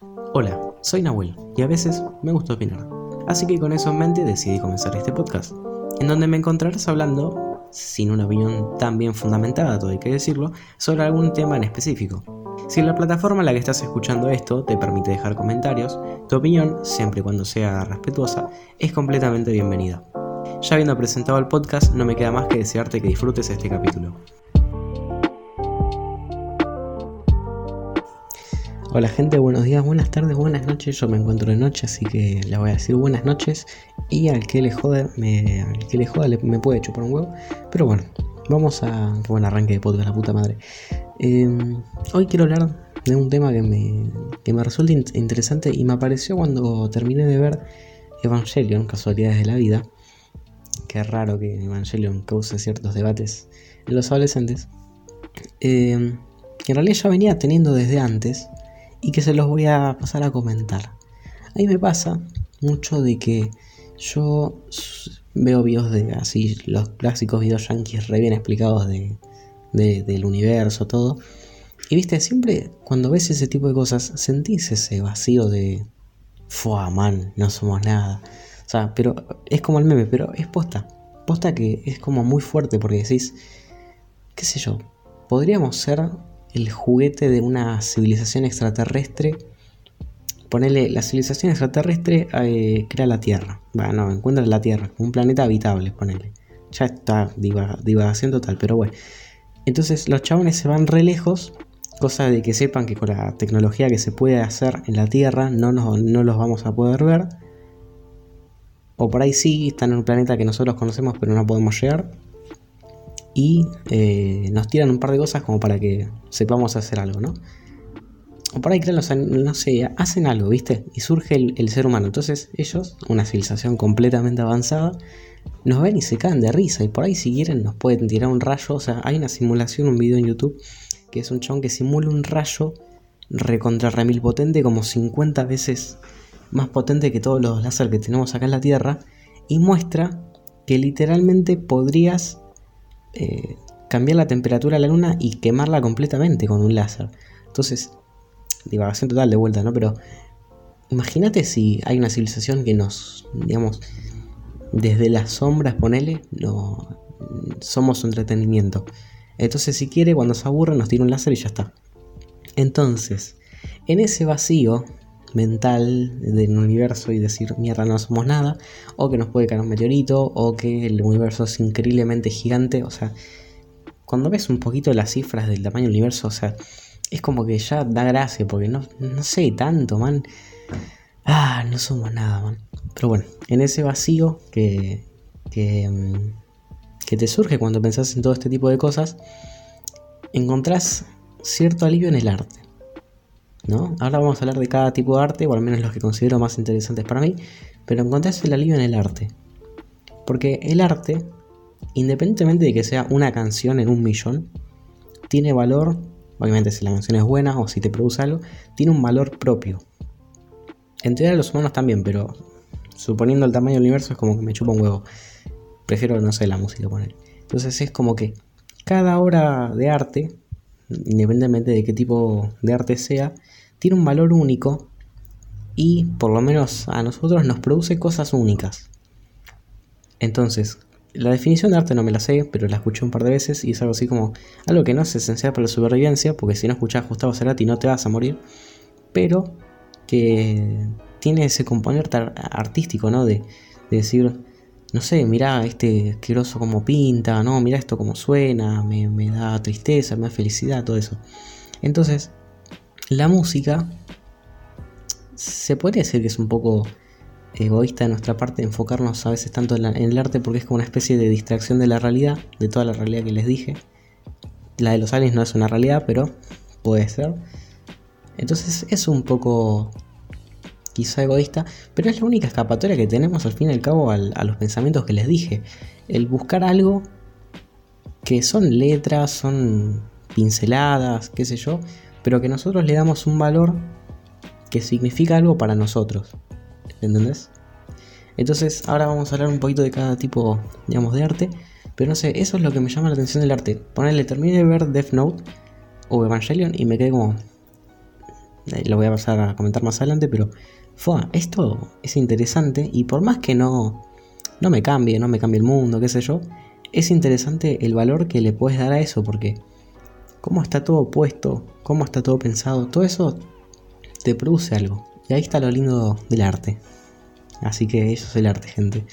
Hola, soy Nahuel y a veces me gusta opinar. Así que con eso en mente decidí comenzar este podcast, en donde me encontrarás hablando, sin una opinión tan bien fundamentada, todo hay que decirlo, sobre algún tema en específico. Si la plataforma en la que estás escuchando esto te permite dejar comentarios, tu opinión, siempre y cuando sea respetuosa, es completamente bienvenida. Ya habiendo presentado el podcast, no me queda más que desearte que disfrutes este capítulo. Hola gente, buenos días, buenas tardes, buenas noches. Yo me encuentro de noche, así que le voy a decir buenas noches. Y al que le jode, me, al que le joda me puede chupar un huevo. Pero bueno, vamos a. Qué buen arranque de podcast, la puta madre. Em, hoy quiero hablar de un tema que me, que me resulta interesante y me apareció cuando terminé de ver Evangelion, casualidades de la vida. Qué raro que Evangelion cause ciertos debates en los adolescentes. Que en realidad ya venía teniendo desde antes y que se los voy a pasar a comentar. A mí me pasa mucho de que yo veo videos de así, los clásicos videos yankees re bien explicados de, del universo, todo. Y viste, siempre cuando ves ese tipo de cosas, sentís ese vacío de. Fua, man, no somos nada. O sea, pero es como el meme, pero es posta. Posta que es como muy fuerte porque decís, qué sé yo, podríamos ser el juguete de una civilización extraterrestre. Ponele, la civilización extraterrestre eh, crea la Tierra. Bueno, encuentra la Tierra, un planeta habitable, ponele. Ya está divagación total, pero bueno. Entonces los chabones se van re lejos, cosa de que sepan que con la tecnología que se puede hacer en la Tierra no, no los vamos a poder ver. O por ahí sí, están en un planeta que nosotros conocemos pero no podemos llegar y eh, nos tiran un par de cosas como para que sepamos hacer algo, ¿no? O por ahí, claro, no sé, hacen algo, ¿viste? Y surge el, ser humano. Entonces ellos, una civilización completamente avanzada, nos ven y se caen de risa. Y por ahí si quieren nos pueden tirar un rayo. O sea, hay una simulación, un video en YouTube, que es un chabón que simula un rayo recontra remil potente, como 50 veces más potente que todos los láser que tenemos acá en la Tierra. Y muestra que literalmente podrías eh, cambiar la temperatura de la luna y quemarla completamente con un láser. Entonces, divagación total de vuelta, ¿no? Pero imagínate si hay una civilización que nos, digamos, desde las sombras, ponele, no, somos su entretenimiento. Entonces, si quiere, cuando se aburre, nos tira un láser y ya está. Entonces, en ese vacío mental del universo y decir, mierda, no somos nada, o que nos puede caer un meteorito, o que el universo es increíblemente gigante, o sea, cuando ves un poquito las cifras del tamaño del universo, o sea, es como que ya da gracia, porque no, no sé tanto, man. Ah, no somos nada, man. Pero bueno, en ese vacío que, que, mm, que te surge cuando pensás en todo este tipo de cosas, encontrás cierto alivio en el arte. Ahora vamos a hablar de cada tipo de arte, o al menos los que considero más interesantes para mí, pero encontrás el alivio en el arte. Porque el arte, independientemente de que sea una canción en un millón, tiene valor, obviamente si la canción es buena o si te produce algo, tiene un valor propio. En teoría los humanos también, pero suponiendo el tamaño del universo es como que me chupa un huevo. Prefiero, no sé, la música poner. Entonces es como que cada obra de arte, independientemente de qué tipo de arte sea, tiene un valor único y por lo menos a nosotros nos produce cosas únicas. Entonces, la definición de arte no me la sé, pero la escuché un par de veces y es algo así como algo que no es esencial para la supervivencia, porque si no escuchas a Gustavo Cerati no te vas a morir, pero que tiene ese componente artístico, ¿no? De, decir, no sé, mira este asqueroso como pinta, no, mira esto como suena, me, me da tristeza, me da felicidad, todo eso. Entonces, la música se podría decir que es un poco egoísta de nuestra parte enfocarnos a veces tanto en, el arte porque es como una especie de distracción de la realidad, de toda la realidad que les dije. La de los aliens no es una realidad, pero puede ser. Entonces es un poco quizá egoísta, pero es la única escapatoria que tenemos al fin y al cabo a los pensamientos que les dije. El buscar algo que son letras, son pinceladas, qué sé yo, pero que nosotros le damos un valor que significa algo para nosotros. ¿Entendés? Entonces, ahora vamos a hablar un poquito de cada tipo, digamos, de arte. Pero no sé, eso es lo que me llama la atención del arte. Ponerle, terminé de ver Death Note o Evangelion y me quedé como. eh, lo voy a pasar a comentar más adelante, pero fue, esto es interesante y por más que no, no me cambie, no me cambie el mundo, qué sé yo, es interesante el valor que le puedes dar a eso, porque cómo está todo puesto, cómo está todo pensado, todo eso te produce algo. Y ahí está lo lindo del arte. Así que eso es el arte, gente.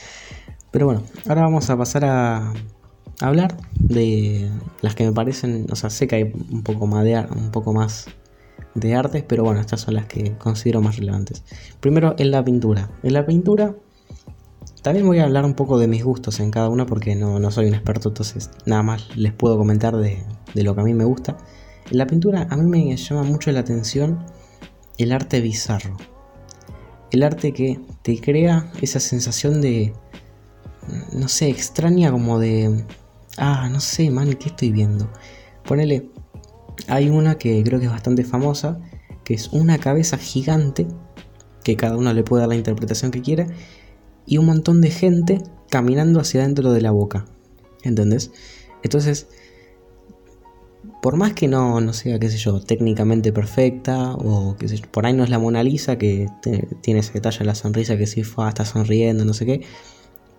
Pero bueno, ahora vamos a pasar a, hablar de las que me parecen, o sea, sé que hay un poco más de, un poco más de artes, pero bueno, estas son las que considero más relevantes. Primero, en la pintura. En la pintura también voy a hablar un poco de mis gustos en cada una porque no, no soy un experto, entonces nada más les puedo comentar de, de lo que a mí me gusta. En la pintura a mí me llama mucho la atención el arte bizarro. El arte que te crea esa sensación de, no sé, extraña como de Ah, no sé, man, ¿qué estoy viendo? Ponele, hay una que creo que es bastante famosa, que es una cabeza gigante, que cada uno le puede dar la interpretación que quiera, y un montón de gente caminando hacia adentro de la boca. ¿Entendés? Entonces, por más que no, no sea, qué sé yo, técnicamente perfecta, o que sé por ahí no es la Mona Lisa, que tiene ese detalle en la sonrisa que sí fue, está sonriendo, no sé qué,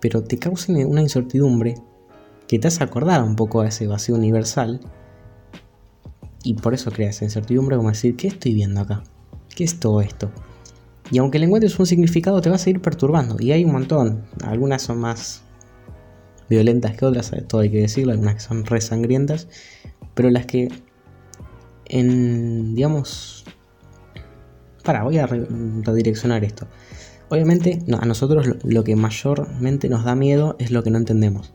pero te causa una incertidumbre que te hace acordar un poco a ese vacío universal. Y por eso crea esa incertidumbre como decir, ¿qué estoy viendo acá? ¿Qué es todo esto? Y aunque le encuentres un significado, te vas a ir perturbando. Y hay un montón. Algunas son más violentas que otras, todo hay que decirlo. Algunas que son re sangrientas. Pero las que en, digamos... Para, voy a redireccionar esto. Obviamente a nosotros lo que mayormente nos da miedo es lo que no entendemos.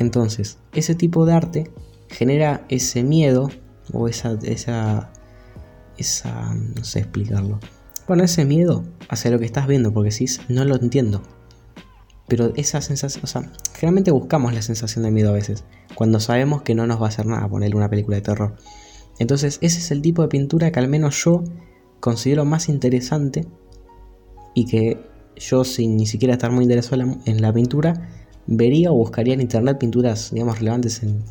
Entonces, ese tipo de arte genera ese miedo o esa, esa, esa, no sé explicarlo. Bueno, ese miedo hacia lo que estás viendo, porque si no lo entiendo. Pero esa sensación, o sea, generalmente buscamos la sensación de miedo a veces, cuando sabemos que no nos va a hacer nada ponerle una película de terror. Entonces, ese es el tipo de pintura que al menos yo considero más interesante y que yo, sin ni siquiera estar muy interesado en la pintura, vería o buscaría en internet pinturas, digamos, relevantes en,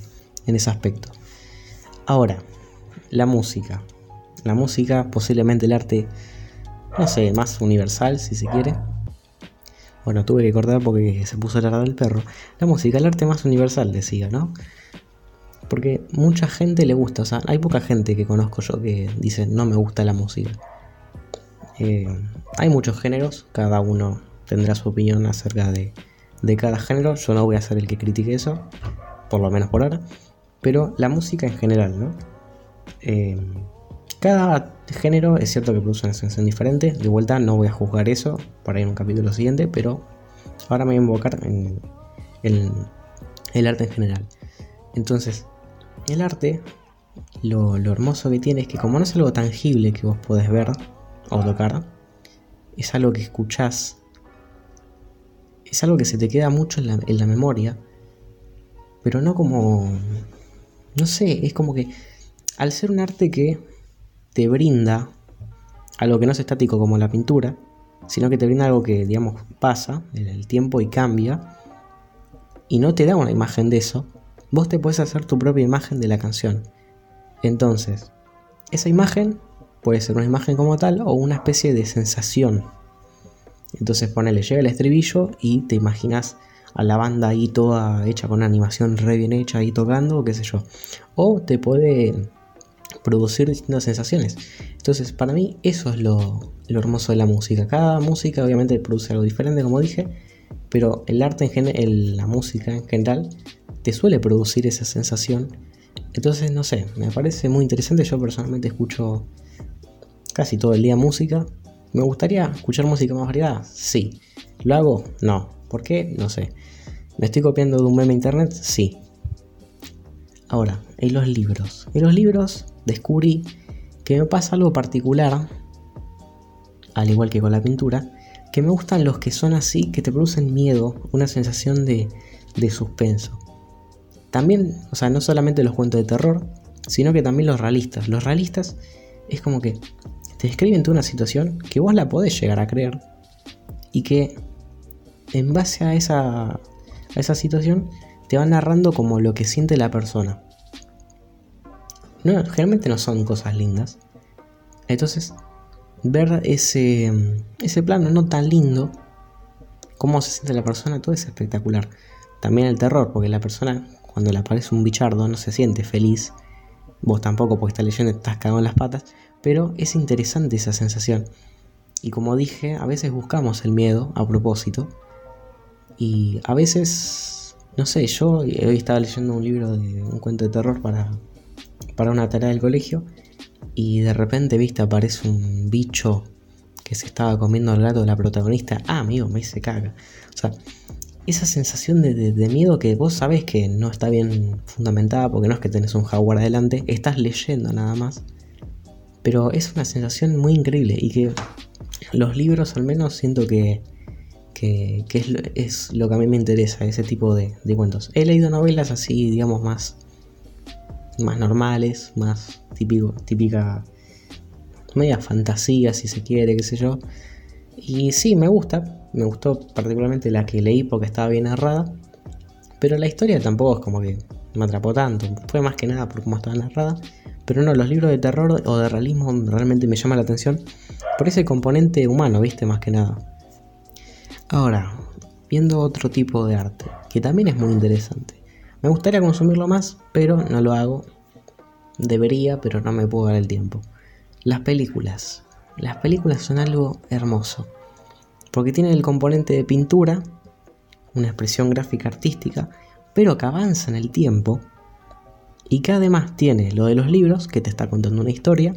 ese aspecto. Ahora, la música. La música, posiblemente el arte, no sé, más universal, si se quiere. Bueno, tuve que cortar porque se puso la del perro. La música, el arte más universal, decía, ¿no? Porque mucha gente le gusta, o sea, hay poca gente que conozco yo que dice no me gusta la música. Eh, hay muchos géneros, cada uno tendrá su opinión acerca de, de cada género. Yo no voy a ser el que critique eso, por lo menos por ahora. Pero la música en general, ¿no? Eh, cada género es cierto que produce una sensación diferente. De vuelta no voy a juzgar eso para ir en un capítulo siguiente, pero ahora me voy a invocar en el, arte en general. Entonces, el arte, lo, lo, hermoso que tiene es que como no es algo tangible que vos podés ver o tocar, es algo que escuchás es algo que se te queda mucho en la, memoria, pero no como, no sé, es como que al ser un arte que te brinda algo que no es estático como la pintura, sino que te brinda algo que, digamos, pasa en el tiempo y cambia, y no te da una imagen de eso, vos te puedes hacer tu propia imagen de la canción. Entonces, esa imagen puede ser una imagen como tal o una especie de sensación entonces ponele, llega el estribillo y te imaginas a la banda ahí toda hecha con una animación re bien hecha ahí tocando, o qué sé yo. O te puede producir distintas sensaciones. Entonces, para mí, eso es lo, hermoso de la música. Cada música, obviamente, produce algo diferente, como dije, pero el arte en general, la música en general, te suele producir esa sensación. Entonces, no sé, me parece muy interesante. Yo personalmente escucho casi todo el día música, ¿Me gustaría escuchar música más variada? Sí. ¿Lo hago? No. ¿Por qué? No sé. ¿Me estoy copiando de un meme internet? Sí. Ahora, en los libros. En los libros descubrí que me pasa algo particular, al igual que con la pintura, que me gustan los que son así, que te producen miedo, una sensación de, de suspenso. También, o sea, no solamente los cuentos de terror, sino que también los realistas. Los realistas es como que te describen una situación que vos la podés llegar a creer y que en base a esa, a esa situación te van narrando como lo que siente la persona. No, generalmente no son cosas lindas, Entonces, ver ese, ese plano no tan lindo, cómo se siente la persona, todo es espectacular. También el terror, porque la persona cuando le aparece un bichardo no se siente feliz. Vos tampoco, porque estás leyendo estás cagado en las patas. Pero es interesante esa sensación. Y como dije, a veces buscamos el miedo a propósito. Y a veces, no sé, yo hoy estaba leyendo un libro de un cuento de terror para, para una tarea del colegio. Y de repente, viste, aparece un bicho que se estaba comiendo al gato de la protagonista. Ah, amigo, me hice caga. O sea, esa sensación de, miedo que vos sabés que no está bien fundamentada porque no es que tenés un jaguar adelante, estás leyendo nada más. Pero es una sensación muy increíble y que los libros al menos siento que, que, es, lo, que a mí me interesa, ese tipo de, cuentos. He leído novelas así, digamos, más, más normales, más típico, típica, media fantasía si se quiere, qué sé yo. Y sí, me gusta, me gustó particularmente la que leí porque estaba bien narrada, pero la historia tampoco es como que me atrapó tanto, fue más que nada por cómo estaba narrada, pero no, los libros de terror o de realismo realmente me llaman la atención por ese componente humano, viste, más que nada. Ahora, viendo otro tipo de arte, que también es muy interesante. Me gustaría consumirlo más, pero no lo hago. Debería, pero no me puedo dar el tiempo. Las películas. Las películas son algo hermoso, porque tienen el componente de pintura, una expresión gráfica artística, pero que avanza en el tiempo y que además tiene lo de los libros, que te está contando una historia,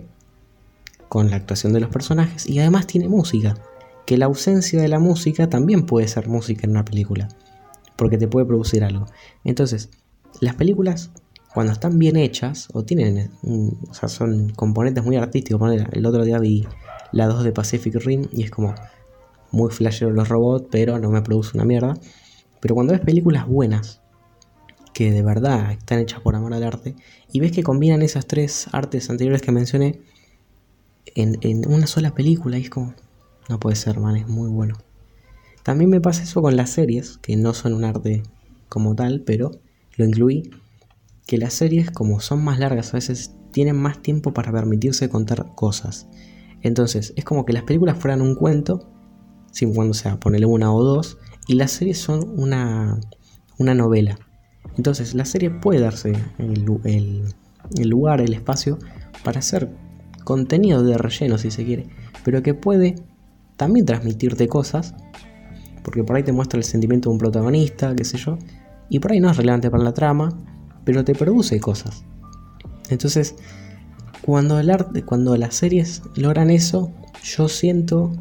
con la actuación de los personajes, y además tiene música, que la ausencia de la música también puede ser música en una película, porque te puede producir algo. Entonces, las películas cuando están bien hechas o tienen, o sea, son componentes muy artísticos. El otro día vi la 2 de Pacific Rim y es como muy flashero los robots, pero no me produce una mierda. Pero cuando ves películas buenas, que de verdad están hechas por amor al arte, y ves que combinan esas tres artes anteriores que mencioné en, en una sola película, y es como, no puede ser, man, es muy bueno. También me pasa eso con las series, que no son un arte como tal, pero lo incluí que las series, como son más largas, a veces tienen más tiempo para permitirse contar cosas. Entonces, es como que las películas fueran un cuento, sin cuando sea, ponerle una o dos, y las series son una, una novela. Entonces, la serie puede darse el, el lugar, el espacio, para hacer contenido de relleno, si se quiere, pero que puede también transmitirte cosas, porque por ahí te muestra el sentimiento de un protagonista, qué sé yo, y por ahí no es relevante para la trama, pero te produce cosas. Entonces, cuando el arte, cuando las series logran eso, yo siento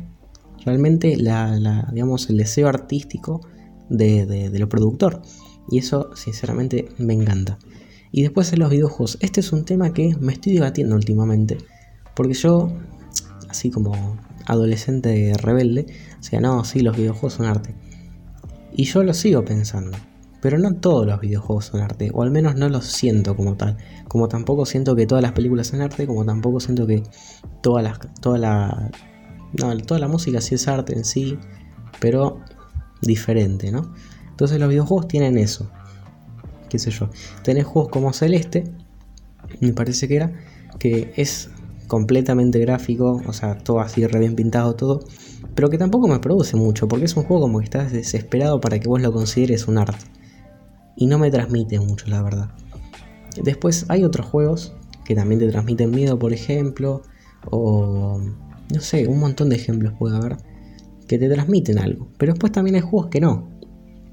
realmente la, el deseo artístico de, de, lo productor. Y eso, sinceramente, me encanta. Y después en los videojuegos, este es un tema que me estoy debatiendo últimamente. Porque yo, así como adolescente rebelde, o sea, no, sí, los videojuegos son arte. Y yo lo sigo pensando. Pero no todos los videojuegos son arte, o al menos no los siento como tal. Como tampoco siento que todas las películas son arte, como tampoco siento que todas las, toda la, no, toda la música sí es arte en sí, pero diferente, ¿no? Entonces los videojuegos tienen eso. Qué sé yo. Tenés juegos como Celeste, me parece que era, que es completamente gráfico, o sea, todo así re bien pintado, todo, pero que tampoco me produce mucho, porque es un juego como que estás desesperado para que vos lo consideres un arte y no me transmite mucho, la verdad. Después hay otros juegos que también te transmiten miedo, por ejemplo, o no sé, un montón de ejemplos puede haber que te transmiten algo. Pero después también hay juegos que no.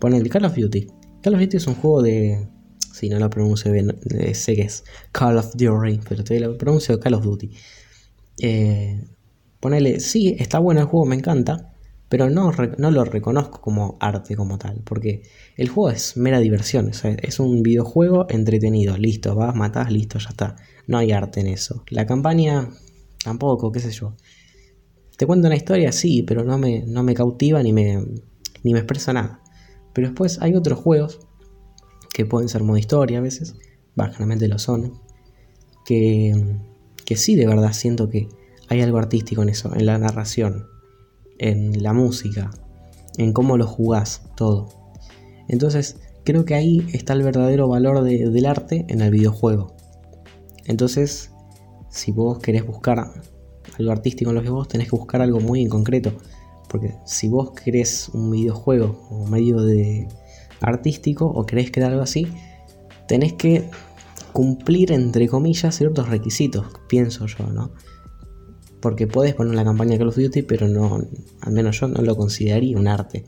el Call of Duty. Call of Duty es un juego de. Si no lo pronuncio bien, sé que es Call of Duty, pero te lo pronuncio Call of Duty. Eh, ponele, sí, está bueno el juego, me encanta, pero no, no lo reconozco como arte como tal, porque el juego es mera diversión, es un videojuego entretenido, listo, vas, matás, listo, ya está. No hay arte en eso. La campaña tampoco, qué sé yo. Te cuento una historia, sí, pero no me, no me cautiva ni me, ni me expresa nada. Pero después hay otros juegos que pueden ser modo historia a veces, básicamente lo son, que, que sí de verdad siento que hay algo artístico en eso, en la narración en la música, en cómo lo jugás, todo. Entonces, creo que ahí está el verdadero valor del arte en el videojuego. Entonces, si vos querés buscar algo artístico en los videojuegos, tenés que buscar algo muy en concreto. Porque si vos querés un videojuego o medio de artístico o querés crear algo así, tenés que cumplir, entre comillas, ciertos requisitos, pienso yo, ¿no? Porque podés poner la campaña de Call of Duty, pero no, al menos yo no lo consideraría un arte.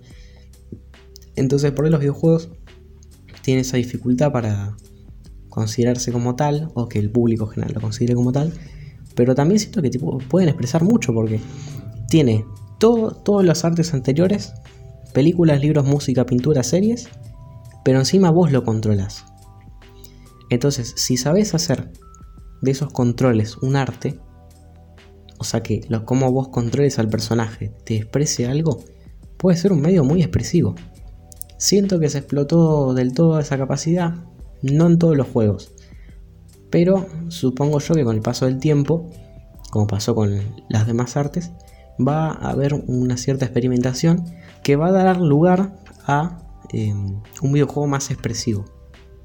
Entonces, por ahí los videojuegos tienen esa dificultad para considerarse como tal, o que el público general lo considere como tal, pero también siento que tipo, pueden expresar mucho porque tiene todo, todos los artes anteriores, películas, libros, música, pintura, series, pero encima vos lo controlas. Entonces, si sabes hacer de esos controles un arte, o sea que lo, como vos controles al personaje te exprese algo, puede ser un medio muy expresivo. Siento que se explotó del todo esa capacidad, no en todos los juegos, pero supongo yo que con el paso del tiempo, como pasó con las demás artes, va a haber una cierta experimentación que va a dar lugar a em, un videojuego más expresivo,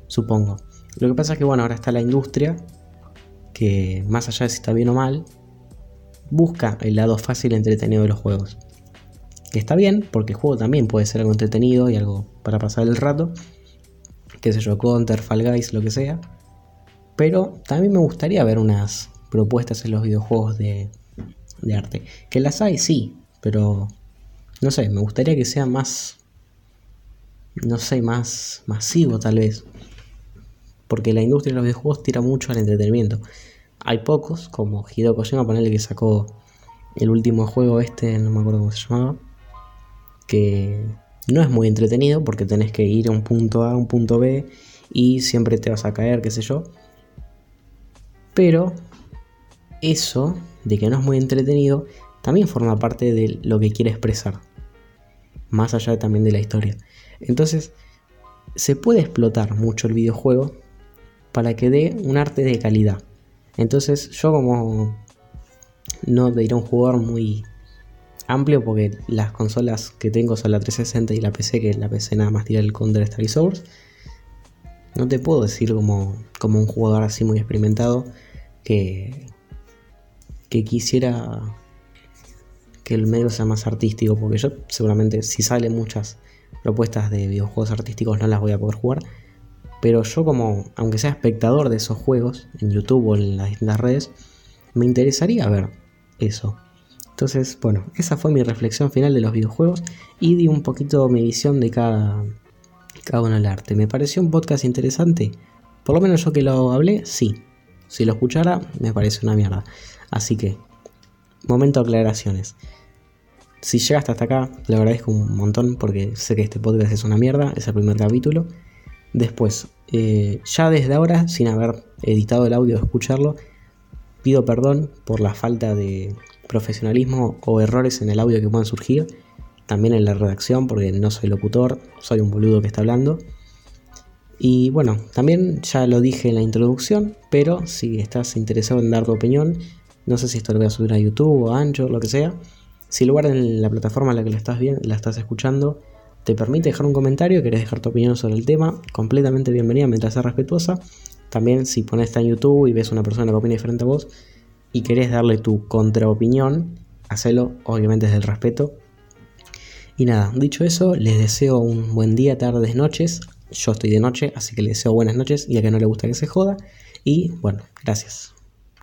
supongo. Lo que pasa es que bueno, ahora está la industria que más allá de si está bien o mal, busca el lado fácil y entretenido de los juegos. Que está bien, porque el juego también puede ser algo entretenido y algo para pasar el rato. Que sé yo, Counter, Fall Guys, lo que sea. Pero también me gustaría ver unas propuestas en los videojuegos de, de arte. Que las hay, sí, pero no sé, me gustaría que sea más, no sé, más masivo tal vez. Porque la industria de los videojuegos tira mucho al entretenimiento. Hay pocos, como Hideo Kojima, ponerle que sacó el último juego este, no me acuerdo cómo se llamaba, que no es muy entretenido porque tenés que ir a un punto A, a un punto B y siempre te vas a caer, qué sé yo. Pero eso de que no es muy entretenido también forma parte de lo que quiere expresar. Más allá también de la historia. Entonces, se puede explotar mucho el videojuego para que dé un arte de calidad. Entonces, yo como no diré un jugador muy amplio porque las consolas que tengo son la 360 y la PC, que la PC nada más tira el Counter Strike Source. No te puedo decir como, como un jugador así muy experimentado que, que quisiera que el medio sea más artístico, porque yo seguramente si salen muchas propuestas de videojuegos artísticos no las voy a poder jugar, pero yo como, aunque sea espectador de esos juegos, en YouTube o en las redes, me interesaría ver eso. Entonces, bueno, esa fue mi reflexión final de los videojuegos y di un poquito mi visión de cada, cada uno del arte. ¿Me pareció un podcast interesante? Por lo menos yo que lo hablé, sí. Si lo escuchara, me parece una mierda. Así que, momento de aclaraciones. Si llegaste hasta acá, le agradezco un montón porque sé que este podcast es una mierda, es el primer capítulo. Después, eh, ya desde ahora, sin haber editado el audio o escucharlo, pido perdón por la falta de profesionalismo o errores en el audio que puedan surgir. También en la redacción, porque no soy locutor, soy un boludo que está hablando. Y bueno, también ya lo dije en la introducción, pero si estás interesado en dar tu opinión, no sé si esto lo voy a subir a YouTube o a Ancho, lo que sea. Si lugar en la plataforma en la que la estás, bien, la estás escuchando te permite dejar un comentario, querés dejar tu opinión sobre el tema, completamente bienvenida mientras sea respetuosa. También si pones esta en YouTube y ves una persona que opina diferente a vos y querés darle tu contraopinión, hacelo obviamente desde el respeto. Y nada, dicho eso, les deseo un buen día, tardes, noches. Yo estoy de noche, así que les deseo buenas noches y a que no le gusta que se joda. Y bueno, gracias.